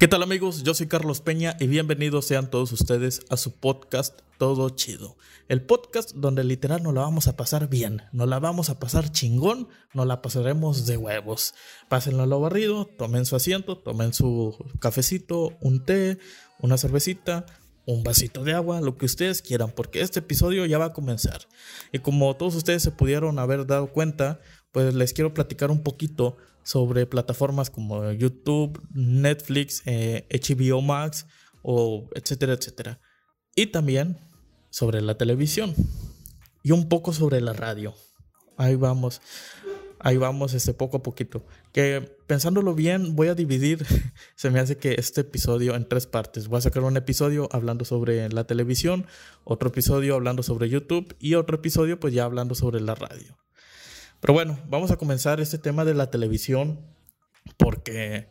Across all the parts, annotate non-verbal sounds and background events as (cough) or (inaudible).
¿Qué tal amigos? Yo soy Carlos Peña y bienvenidos sean todos ustedes a su podcast Todo Chido. El podcast donde literal nos la vamos a pasar bien, nos la vamos a pasar chingón, nos la pasaremos de huevos. Pásenlo a lo barrido, tomen su asiento, tomen su cafecito, un té, una cervecita, un vasito de agua, lo que ustedes quieran, porque este episodio ya va a comenzar. Y como todos ustedes se pudieron haber dado cuenta, pues les quiero platicar un poquito sobre plataformas como YouTube, Netflix, HBO eh, Max, o etcétera, etcétera. Y también sobre la televisión y un poco sobre la radio. Ahí vamos, ahí vamos, este poco a poquito. Que pensándolo bien, voy a dividir, (laughs) se me hace que este episodio en tres partes. Voy a sacar un episodio hablando sobre la televisión, otro episodio hablando sobre YouTube y otro episodio pues ya hablando sobre la radio. Pero bueno, vamos a comenzar este tema de la televisión porque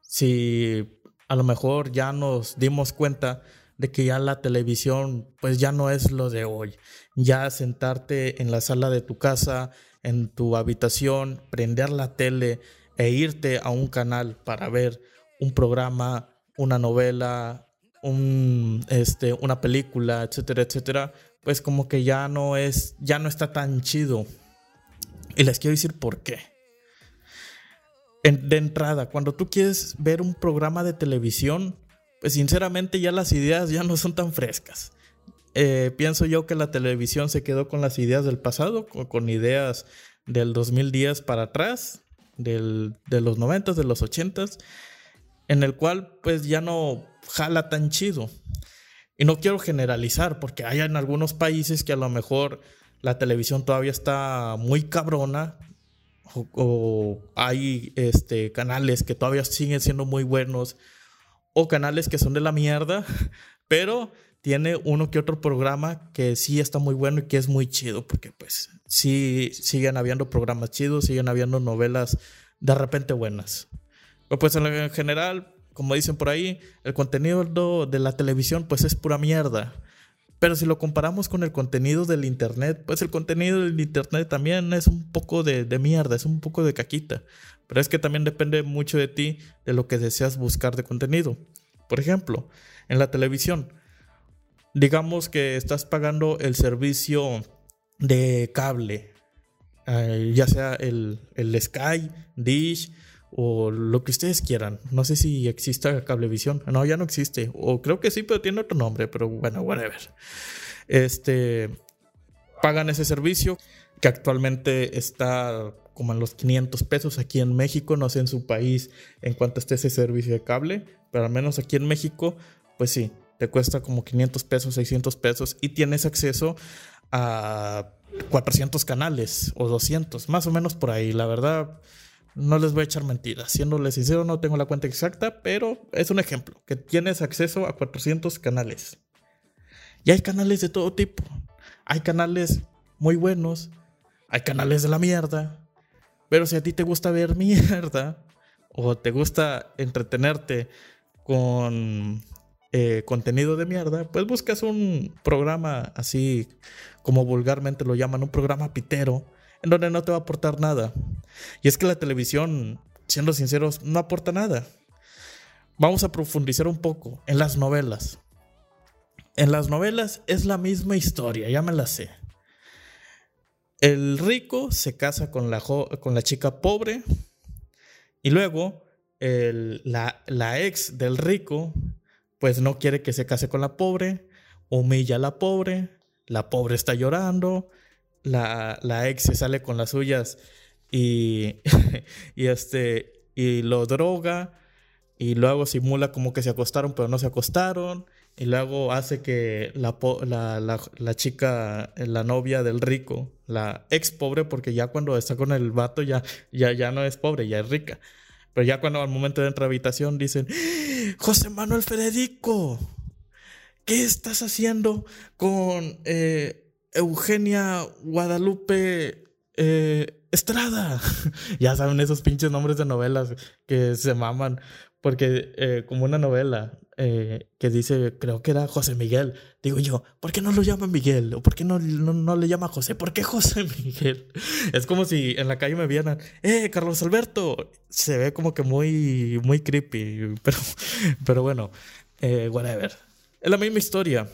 si a lo mejor ya nos dimos cuenta de que ya la televisión pues ya no es lo de hoy. Ya sentarte en la sala de tu casa, en tu habitación, prender la tele e irte a un canal para ver un programa, una novela, un, este, una película, etcétera, etcétera, pues como que ya no es, ya no está tan chido. Y les quiero decir por qué. de entrada, cuando tú quieres ver un programa de televisión, pues sinceramente ya las ideas ya no son tan frescas. Eh, pienso yo que la televisión se quedó con las ideas del pasado, con, ideas del 2010 para atrás, de los 90, de los 80, en el cual pues ya no jala tan chido. Y no quiero generalizar, porque hay en algunos países que a lo mejor la televisión todavía está muy cabrona. O, hay este, canales que todavía siguen siendo muy buenos. O canales que son de la mierda. (laughs) Pero tiene uno que otro programa que sí está muy bueno y que es muy chido. Porque pues sí siguen habiendo programas chidos, siguen habiendo novelas de repente buenas. Pero pues en general, como dicen por ahí, el contenido de la televisión pues es pura mierda. Pero si lo comparamos con el contenido del Internet, pues el contenido del Internet también es un poco de, mierda, es un poco de caquita. Pero es que también depende mucho de ti, de lo que deseas buscar de contenido. Por ejemplo, en la televisión, digamos que estás pagando el servicio de cable, eh, ya sea el, el Sky, Dish, o lo que ustedes quieran. No sé si exista Cablevisión. No, ya no existe. O creo que sí, pero tiene otro nombre, pero bueno, whatever. Este pagan ese servicio que actualmente está como en los 500 pesos aquí en México, no sé en su país en cuanto esté ese servicio de cable, pero al menos aquí en México, pues sí, te cuesta como 500 pesos, 600 pesos y tienes acceso a 400 canales o 200, más o menos por ahí, la verdad no les voy a echar mentiras. Siéndole sincero, no tengo la cuenta exacta, pero es un ejemplo, que tienes acceso a 400 canales. Y hay canales de todo tipo. Hay canales muy buenos, hay canales de la mierda. Pero si a ti te gusta ver (laughs) mierda, o te gusta entretenerte con eh, contenido de mierda, pues buscas un programa así como vulgarmente lo llaman, un programa pitero en donde no te va a aportar nada. Y es que la televisión, siendo sinceros, no aporta nada. Vamos a profundizar un poco en las novelas. En las novelas es la misma historia, ya me la sé. El rico se casa con la, con la chica pobre y luego la, la ex del rico pues no quiere que se case con la pobre, humilla a la pobre, la pobre está llorando, la, la ex se sale con las suyas y, (laughs) y, este, y lo droga y luego simula como que se acostaron pero no se acostaron y luego hace que la, la, la, chica, la novia del rico, la ex pobre, porque ya cuando está con el vato ya, ya, ya no es pobre, ya es rica. Pero ya cuando al momento de entrar a habitación dicen, José Manuel Federico, ¿qué estás haciendo con eh, Eugenia Guadalupe eh, Estrada. (laughs) ya saben esos pinches nombres de novelas que se maman. Porque eh, como una novela, eh, que dice, creo que era José Miguel. Digo yo, ¿por qué no lo llama Miguel? ¿O por qué no, no, le llama José? ¿Por qué José (laughs) Miguel? Es como si en la calle me vieran, ¡eh, Carlos Alberto! Se ve como que muy, muy creepy, (laughs) pero, pero bueno, whatever. Es la misma historia.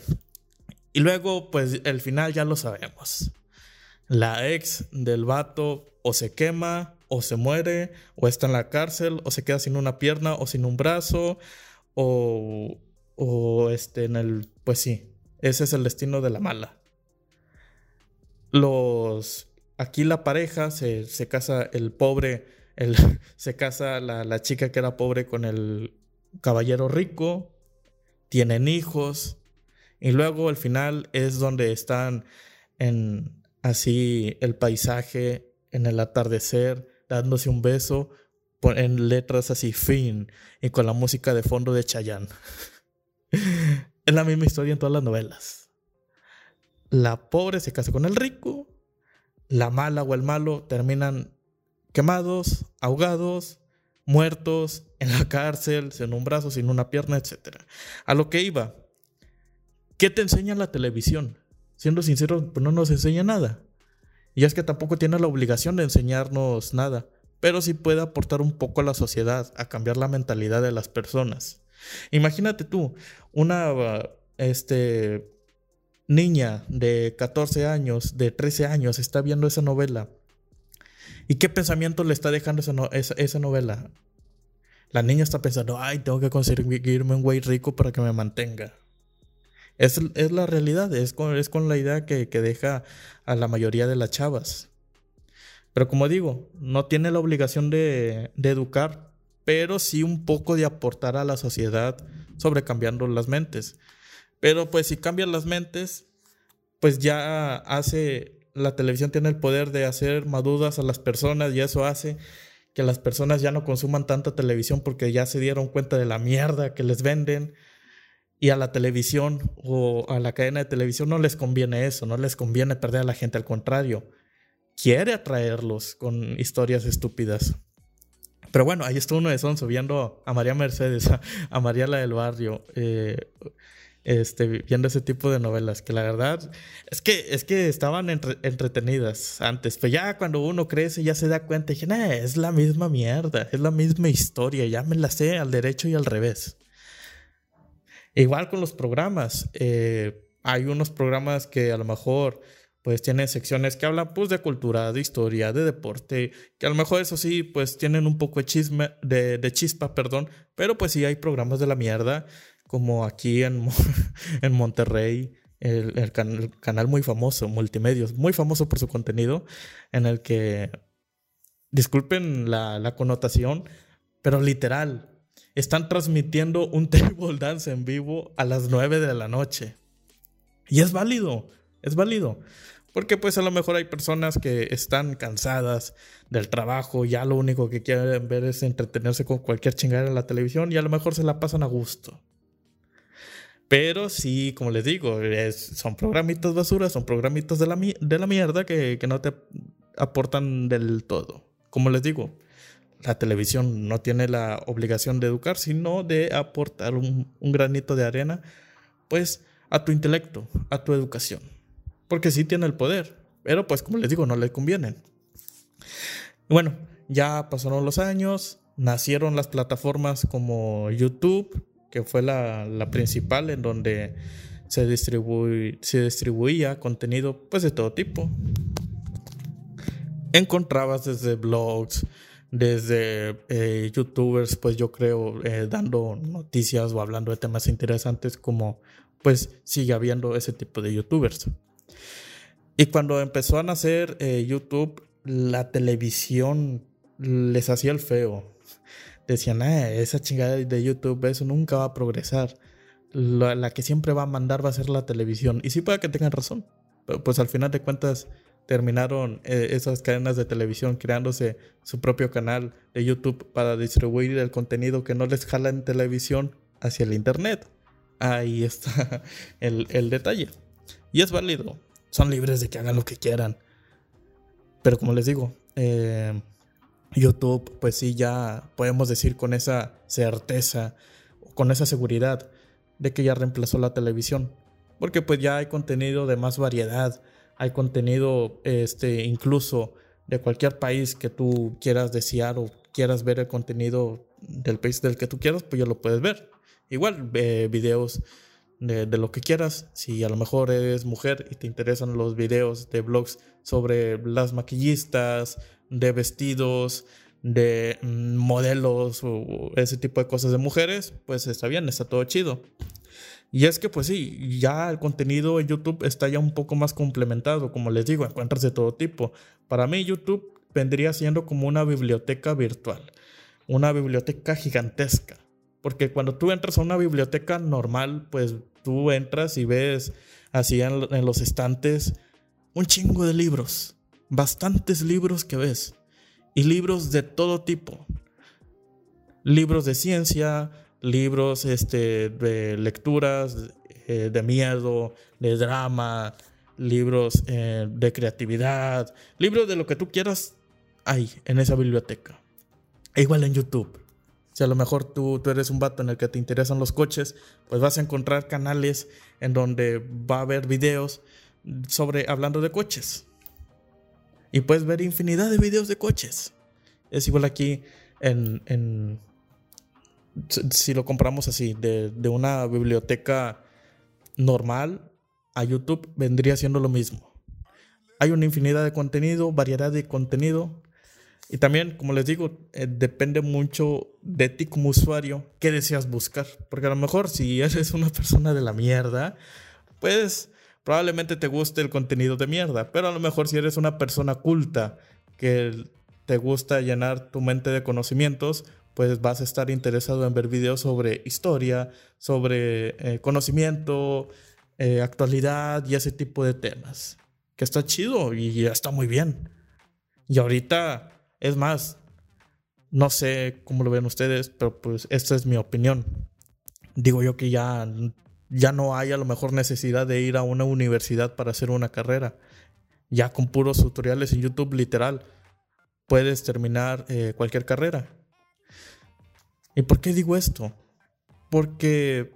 Y luego, pues el final ya lo sabemos. La ex del vato o se quema, o se muere, o está en la cárcel, o se queda sin una pierna, o sin un brazo, o, o este, en el, pues sí, ese es el destino de la mala. Los, aquí la pareja se, se casa el pobre, el, (laughs) se casa la, la chica que era pobre con el caballero rico, tienen hijos, y luego al final es donde están en así el paisaje, en el atardecer, dándose un beso, en letras así fin y con la música de fondo de Chayanne. (laughs) es la misma historia en todas las novelas. La pobre se casa con el rico, la mala o el malo terminan quemados, ahogados, muertos, en la cárcel, sin un brazo, sin una pierna, etc. A lo que iba, ¿qué te enseña la televisión? Siendo sincero, pues no nos enseña nada. Y es que tampoco tiene la obligación de enseñarnos nada pero sí puede aportar un poco a la sociedad, a cambiar la mentalidad de las personas. Imagínate tú, una este, niña de 14 años, de 13 años, está viendo esa novela. ¿Y qué pensamiento le está dejando esa, esa, novela? La niña está pensando, ay, tengo que conseguirme un güey rico para que me mantenga. Es, es la realidad, es con, es con la idea que, que deja a la mayoría de las chavas. Pero como digo, no tiene la obligación de, educar, pero sí un poco de aportar a la sociedad sobre cambiando las mentes. Pero pues si cambian las mentes, pues ya hace, la televisión tiene el poder de hacer madudas a las personas y eso hace que las personas ya no consuman tanta televisión porque ya se dieron cuenta de la mierda que les venden y a la televisión o a la cadena de televisión no les conviene eso, no les conviene perder a la gente, al contrario, quiere atraerlos con historias estúpidas. Pero bueno, ahí está uno de Sonso viendo a María Mercedes, (laughs) a, María la del barrio, eh, este, viendo ese tipo de novelas, que la verdad es que, es que estaban entretenidas antes, pero ya cuando uno crece ya se da cuenta, dije, nah, es la misma mierda, es la misma historia, ya me la sé al derecho y al revés. Igual con los programas, eh, hay unos programas que a lo mejor pues tiene secciones que hablan pues de cultura, de historia, de deporte, que a lo mejor eso sí, pues tienen un poco de chisme, de, chispa, perdón, pero pues sí hay programas de la mierda, como aquí en, (laughs) en Monterrey, el, canal muy famoso, Multimedios, muy famoso por su contenido, en el que, disculpen la connotación, pero literal, están transmitiendo un (laughs) table dance en vivo a las 9 de la noche. Y es válido, es válido. Porque pues a lo mejor hay personas que están cansadas del trabajo, ya lo único que quieren ver es entretenerse con cualquier chingada en la televisión y a lo mejor se la pasan a gusto. Pero sí, como les digo, son programitos basura, son programitos de la, de la mierda que, no te aportan del todo. Como les digo, la televisión no tiene la obligación de educar, sino de aportar un, granito de arena, pues, a tu intelecto, a tu educación porque sí tiene el poder, pero pues como les digo, no le convienen. Bueno, ya pasaron los años, nacieron las plataformas como YouTube, que fue la, principal en donde se, se distribuía contenido pues de todo tipo. Encontrabas desde blogs, desde eh, youtubers, pues yo creo, eh, dando noticias o hablando de temas interesantes como pues sigue habiendo ese tipo de youtubers. Y cuando empezó a nacer eh, YouTube, la televisión les hacía el feo. Decían, ah, esa chingada de YouTube, eso nunca va a progresar. La, que siempre va a mandar va a ser la televisión. Y sí puede que tengan razón. Pero pues al final de cuentas terminaron eh, esas cadenas de televisión creándose su propio canal de YouTube para distribuir el contenido que no les jala en televisión hacia el Internet. Ahí está (laughs) el, el detalle. Y es válido son libres de que hagan lo que quieran. Pero como les digo, eh, YouTube, pues sí, ya podemos decir con esa certeza, con esa seguridad, de que ya reemplazó la televisión. Porque pues ya hay contenido de más variedad, hay contenido este, incluso de cualquier país que tú quieras desear o quieras ver el contenido del país del que tú quieras, pues ya lo puedes ver. Igual, videos de, de, lo que quieras. Si a lo mejor eres mujer y te interesan los videos de blogs sobre las maquillistas, de vestidos, de mm, modelos o ese tipo de cosas de mujeres, pues está bien, está todo chido. Y es que pues sí, ya el contenido en YouTube está ya un poco más complementado, como les digo, encuentras de todo tipo. Para mí YouTube vendría siendo como una biblioteca virtual, una biblioteca gigantesca. Porque cuando tú entras a una biblioteca normal, pues tú entras y ves así en, en los estantes un chingo de libros, bastantes libros que ves y libros de todo tipo. Libros de ciencia, libros este, de lecturas, eh, de miedo, de drama, libros eh, de creatividad, libros de lo que tú quieras, hay en esa biblioteca. E igual en YouTube. Si a lo mejor tú, tú eres un vato en el que te interesan los coches, pues vas a encontrar canales en donde va a haber videos sobre hablando de coches. Y puedes ver infinidad de videos de coches. Es igual aquí en, si lo compramos así, de, de, una biblioteca normal a YouTube, vendría siendo lo mismo. Hay una infinidad de contenido, variedad de contenido. Y también, como les digo, eh, depende mucho de ti como usuario qué deseas buscar. Porque a lo mejor si eres una persona de la mierda, pues probablemente te guste el contenido de mierda, pero a lo mejor si eres una persona culta que te gusta llenar tu mente de conocimientos, pues vas a estar interesado en ver videos sobre historia, sobre eh, conocimiento, eh, actualidad y ese tipo de temas. Que está chido y está muy bien. Y ahorita, es más, no sé cómo lo ven ustedes, pero pues esta es mi opinión. Digo yo que ya ya no hay a lo mejor necesidad de ir a una universidad para hacer una carrera. Ya con puros tutoriales en YouTube, literal, puedes terminar eh, cualquier carrera. ¿Y por qué digo esto? Porque,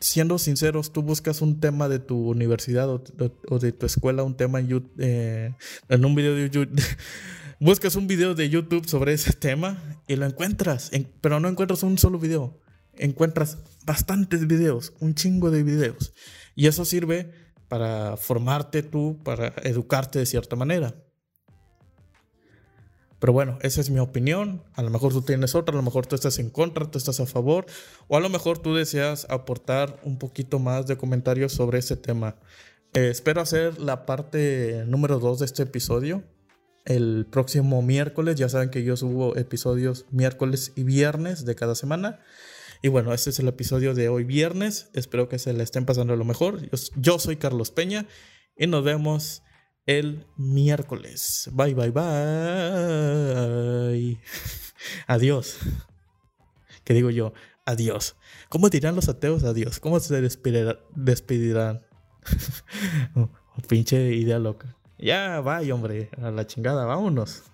siendo sinceros, tú buscas un tema de tu universidad o, de tu escuela, un tema en, YouTube, eh, un video de YouTube. (laughs) buscas un video de YouTube sobre ese tema y lo encuentras, pero no encuentras un solo video encuentras bastantes videos, un chingo de videos. Y eso sirve para formarte tú, para educarte de cierta manera. Pero bueno, esa es mi opinión. A lo mejor tú tienes otra, a lo mejor tú estás en contra, tú estás a favor, o a lo mejor tú deseas aportar un poquito más de comentarios sobre ese tema. Eh, espero hacer la parte número 2 de este episodio el próximo miércoles. Ya saben que yo subo episodios miércoles y viernes de cada semana. Y bueno, este es el episodio de hoy viernes. Espero que se le estén pasando lo mejor. Yo, soy Carlos Peña y nos vemos el miércoles. Bye, bye, bye. (laughs) Adiós. ¿Qué digo yo? Adiós. ¿Cómo dirán los ateos adiós? ¿Cómo se despedirán? (laughs) oh, pinche idea loca. Ya, bye, hombre. A la chingada, vámonos.